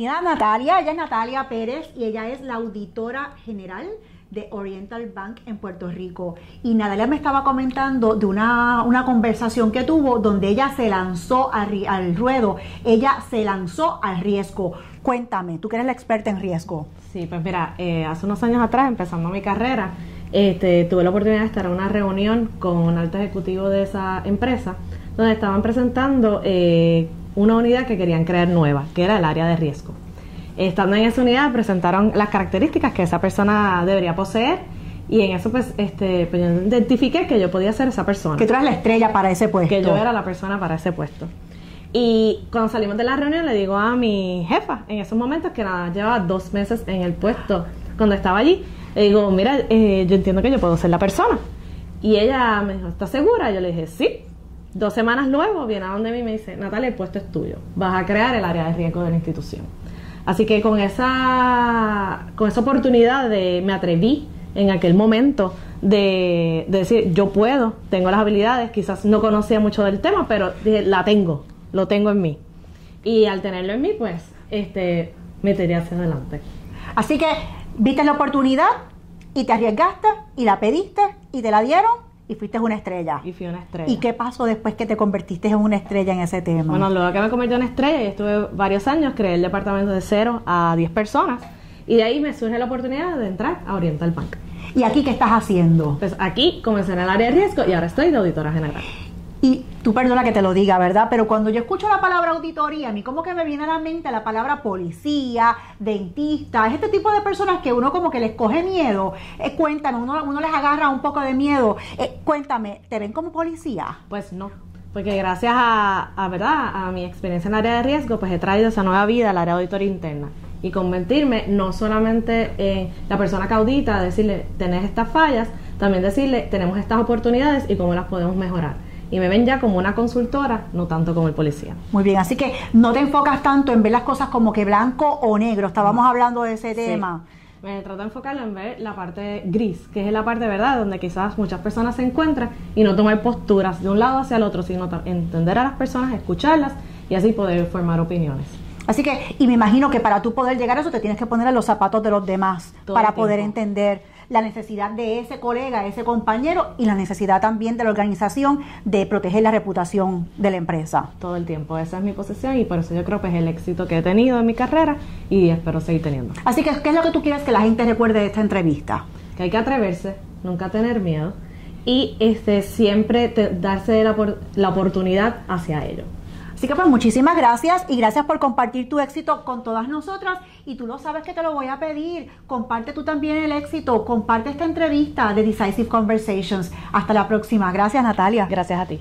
Natalia, ella es Natalia Pérez y ella es la auditora general de Oriental Bank en Puerto Rico. Y Natalia me estaba comentando de una, una conversación que tuvo donde ella se lanzó al, al ruedo, ella se lanzó al riesgo. Cuéntame, tú que eres la experta en riesgo. Sí, pues mira, eh, hace unos años atrás, empezando mi carrera, este, tuve la oportunidad de estar en una reunión con un alto ejecutivo de esa empresa, donde estaban presentando eh, una unidad que querían crear nueva, que era el área de riesgo. Estando en esa unidad presentaron las características que esa persona debería poseer y en eso pues, este, pues yo identifiqué que yo podía ser esa persona. Que tú eras la estrella para ese puesto. Que yo era la persona para ese puesto. Y cuando salimos de la reunión le digo a mi jefa, en esos momentos que nada, llevaba dos meses en el puesto cuando estaba allí, le digo, mira, eh, yo entiendo que yo puedo ser la persona. Y ella me dijo, ¿estás segura? Yo le dije, sí. Dos semanas luego viene a donde mí y me dice, Natalia, el puesto es tuyo. Vas a crear el área de riesgo de la institución. Así que con esa, con esa oportunidad de, me atreví en aquel momento de, de, decir, yo puedo, tengo las habilidades, quizás no conocía mucho del tema, pero dije, la tengo, lo tengo en mí. Y al tenerlo en mí, pues, este, me tiré hacia adelante. Así que viste la oportunidad y te arriesgaste y la pediste y te la dieron y fuiste una estrella. Y fui una estrella. ¿Y qué pasó después que te convertiste en una estrella en ese tema? Bueno, luego que me convertí en estrella y estuve varios años, creé el departamento de 0 a 10 personas y de ahí me surge la oportunidad de entrar a Oriental Bank. ¿Y aquí qué estás haciendo? Pues aquí comencé en el área de riesgo y ahora estoy de auditora general. Tú perdona que te lo diga, ¿verdad? Pero cuando yo escucho la palabra auditoría, a mí como que me viene a la mente la palabra policía, dentista, es este tipo de personas que uno como que les coge miedo. Eh, uno, les agarra un poco de miedo. Eh, cuéntame, ¿te ven como policía? Pues no, porque gracias a, a, ¿verdad? a mi experiencia en el área de riesgo, pues he traído esa nueva vida al área de auditoría interna. Y convertirme no solamente en la persona que audita, decirle, tenés estas fallas, también decirle, tenemos estas oportunidades y cómo las podemos mejorar y me ven ya como una consultora, no tanto como el policía. Muy bien, así que no te enfocas tanto en ver las cosas como que blanco o negro, estábamos hablando de ese tema. Me trato de enfocarlo en ver la parte gris, que es la parte verdad donde quizás muchas personas se encuentran y no tomar posturas de un lado hacia el otro, sino entender a las personas, escucharlas y así poder formar opiniones. Así que, y me imagino que para tú poder llegar a eso te tienes que poner en los zapatos de los demás Todo para poder entender la necesidad de ese colega, ese compañero y la necesidad también de la organización de proteger la reputación de la empresa. Todo el tiempo, esa es mi posición y por eso yo creo que es el éxito que he tenido en mi carrera y espero seguir teniendo. Así que, ¿qué es lo que tú quieres que la gente recuerde de esta entrevista? Que hay que atreverse, nunca tener miedo y este siempre te, darse la, la oportunidad hacia ello. Así que pues muchísimas gracias y gracias por compartir tu éxito con todas nosotras y tú lo sabes que te lo voy a pedir. Comparte tú también el éxito, comparte esta entrevista de Decisive Conversations. Hasta la próxima. Gracias Natalia. Gracias a ti.